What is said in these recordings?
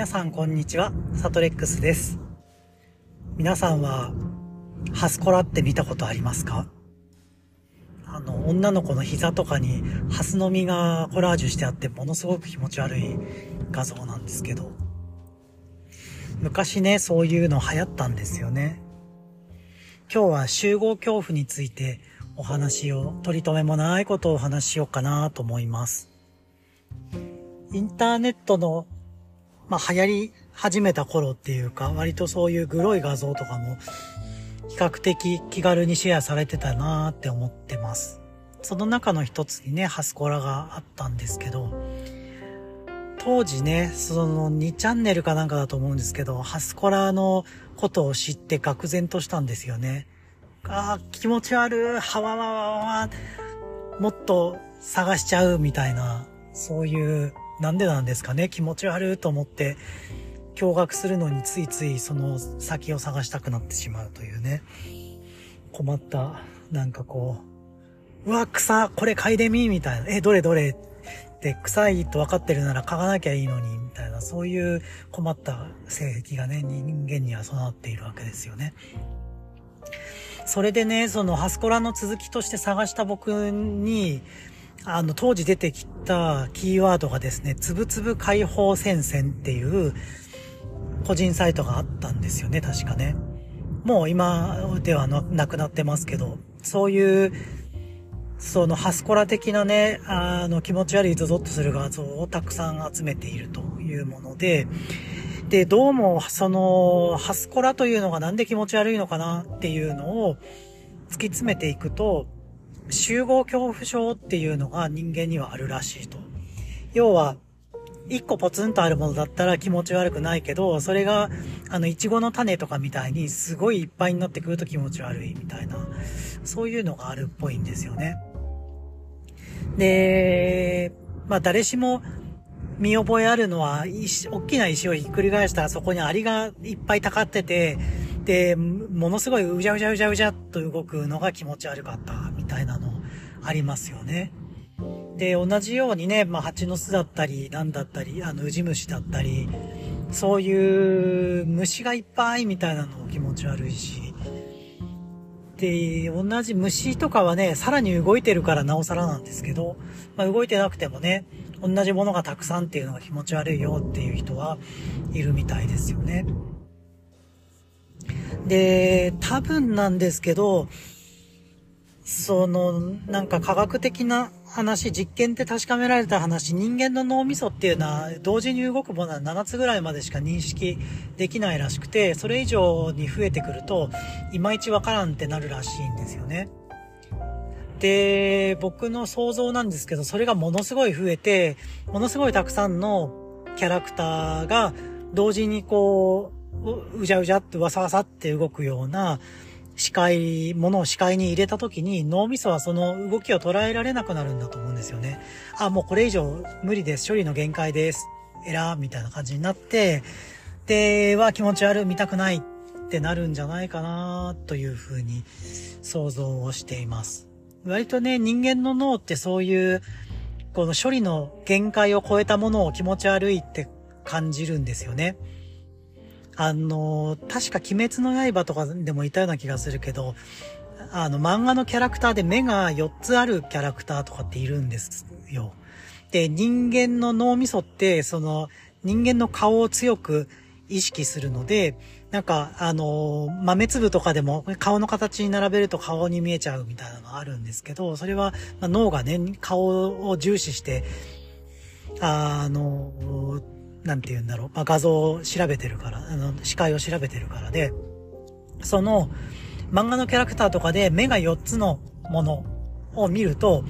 皆さんこんにちは、サトレックスです。皆さんは、ハスコラって見たことありますか？あの、女の子の膝とかにハスの実がコラージュしてあってものすごく気持ち悪い画像なんですけど、昔ね、そういうの流行ったんですよね。今日は集合恐怖についてお話を、取り留めもないことをお話ししようかなと思います。インターネットのまあ、流行り始めた頃っていうか、割とそういうグロい画像とかも、比較的気軽にシェアされてたなーって思ってます。その中の一つにね、ハスコラがあったんですけど、当時ね、その2チャンネルかなんかだと思うんですけど、ハスコラのことを知って愕然としたんですよね。ああ、気持ち悪い、はわわわわ、もっと探しちゃうみたいな、そういうなんでなんですかね気持ち悪いと思って驚愕するのについついその先を探したくなってしまうというね。困ったなんかこううわ草これ嗅いでみみたいな。えどれどれ？って臭いと分かってるなら嗅がなきゃいいのにみたいな。そういう困った性癖がね人間には備わっているわけですよね。それでね、そのハスコラの続きとして探した僕に、あの、当時出てきたキーワードがですね、つぶつぶ解放戦線っていう個人サイトがあったんですよね、確かね。もう今ではなくなってますけど、そういう、そのハスコラ的なね、あの気持ち悪いゾゾッとする画像をたくさん集めているというもので、で、どうもそのハスコラというのがなんで気持ち悪いのかなっていうのを突き詰めていくと、集合恐怖症っていうのが人間にはあるらしいと。要は、一個ポツンとあるものだったら気持ち悪くないけど、それが、あの、いちごの種とかみたいにすごいいっぱいになってくると気持ち悪いみたいな、そういうのがあるっぽいんですよね。で、まあ誰しも見覚えあるのは、石、大きな石をひっくり返したらそこにアリがいっぱいたかってて、で、ものすごいうじゃうじゃうじゃうじゃっと動くのが気持ち悪かったたいなのありますよね。で、同じようにね、まあ、蜂の巣だったり、なんだったり、あの、ウジ虫だったり、そういう虫がいっぱいみたいなのも気持ち悪いし、で、同じ虫とかはね、さらに動いてるからなおさらなんですけど、まあ、動いてなくてもね、同じものがたくさんっていうのが気持ち悪いよっていう人はいるみたいですよね。で、多分なんですけど、その、なんか科学的な話、実験って確かめられた話、人間の脳みそっていうのは同時に動くものは7つぐらいまでしか認識できないらしくて、それ以上に増えてくると、いまいちわからんってなるらしいんですよね。で、僕の想像なんですけど、それがものすごい増えて、ものすごいたくさんのキャラクターが同時にこう、うじゃうじゃってわさわさって動くような、視界、ものを視界に入れた時に脳みそはその動きを捉えられなくなるんだと思うんですよね。あ、もうこれ以上無理です。処理の限界です。エラーみたいな感じになって、で、は気持ち悪い、見たくないってなるんじゃないかなというふうに想像をしています。割とね、人間の脳ってそういう、この処理の限界を超えたものを気持ち悪いって感じるんですよね。あの、確か鬼滅の刃とかでもいたような気がするけど、あの、漫画のキャラクターで目が4つあるキャラクターとかっているんですよ。で、人間の脳みそって、その、人間の顔を強く意識するので、なんか、あの、豆粒とかでも顔の形に並べると顔に見えちゃうみたいなのあるんですけど、それは、ま、脳がね、顔を重視して、あの、なんて言うんだろう、まあ、画像を調べてるから、あの、視界を調べてるからで、その、漫画のキャラクターとかで目が4つのものを見ると、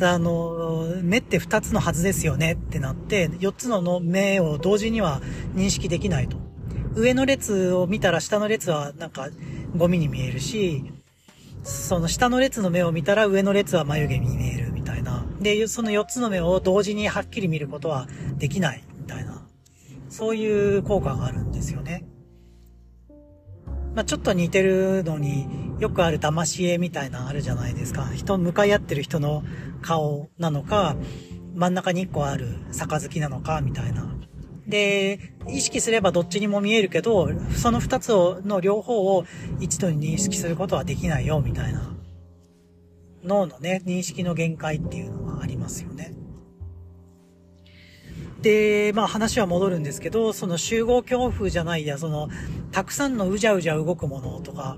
あの、目って2つのはずですよねってなって、4つの目を同時には認識できないと。上の列を見たら下の列はなんかゴミに見えるし、その下の列の目を見たら上の列は眉毛に見えるみたいな。で、その4つの目を同時にはっきり見ることはできない。そういう効果があるんですよね。まあ、ちょっと似てるのによくある騙し絵みたいなのあるじゃないですか。人、向かい合ってる人の顔なのか、真ん中に1個ある杯なのか、みたいな。で、意識すればどっちにも見えるけど、その二つをの両方を一度に認識することはできないよ、みたいな。脳のね、認識の限界っていうのはありますよね。で、まあ話は戻るんですけど、その集合恐怖じゃないや、その、たくさんのうじゃうじゃ動くものとか、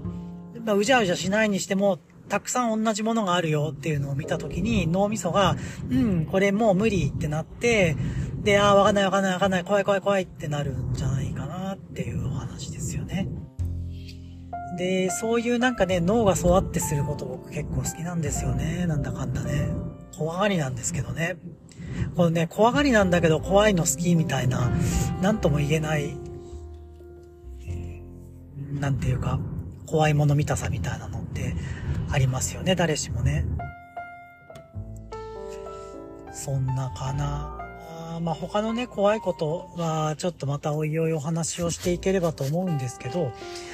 まあ、うじゃうじゃしないにしても、たくさん同じものがあるよっていうのを見たときに脳みそが、うん、これもう無理ってなって、で、ああ、わかんないわかんないわかんない、怖い怖い怖いってなるんじゃないかなっていうお話ですよね。で、そういうなんかね、脳が育ってすること僕結構好きなんですよね。なんだかんだね。怖がりなんですけどね。このね、怖がりなんだけど怖いの好きみたいな、なんとも言えない、なんていうか、怖いもの見たさみたいなのってありますよね、誰しもね。そんなかな。まあ他のね、怖いことはちょっとまたおいおいお話をしていければと思うんですけど、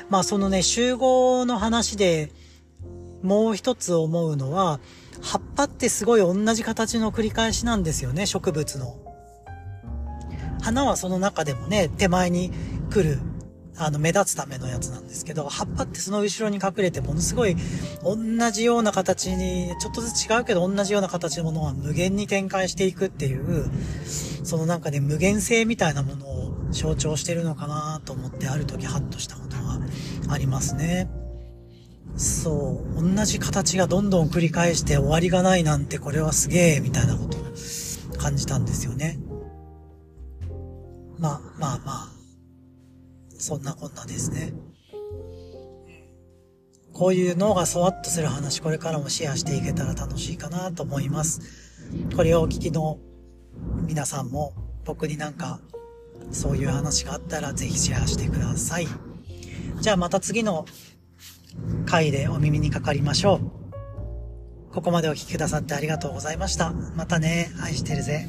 まあそのね、集合の話でもう一つ思うのは、葉っぱってすごい同じ形の繰り返しなんですよね、植物の。花はその中でもね、手前に来るあの、目立つためのやつなんですけど、葉っぱってその後ろに隠れてものすごい同じような形に、ちょっとずつ違うけど同じような形のものが無限に展開していくっていう、そのなんかね、無限性みたいなものを象徴してるのかなと思ってある時ハッとしたことがありますね。そう、同じ形がどんどん繰り返して終わりがないなんてこれはすげえみたいなことを感じたんですよね。まあまあまあ。そんなこんなですね。こういう脳がそわっとする話、これからもシェアしていけたら楽しいかなと思います。これをお聞きの皆さんも僕になんかそういう話があったらぜひシェアしてください。じゃあまた次の回でお耳にかかりましょう。ここまでお聴きくださってありがとうございました。またね。愛してるぜ。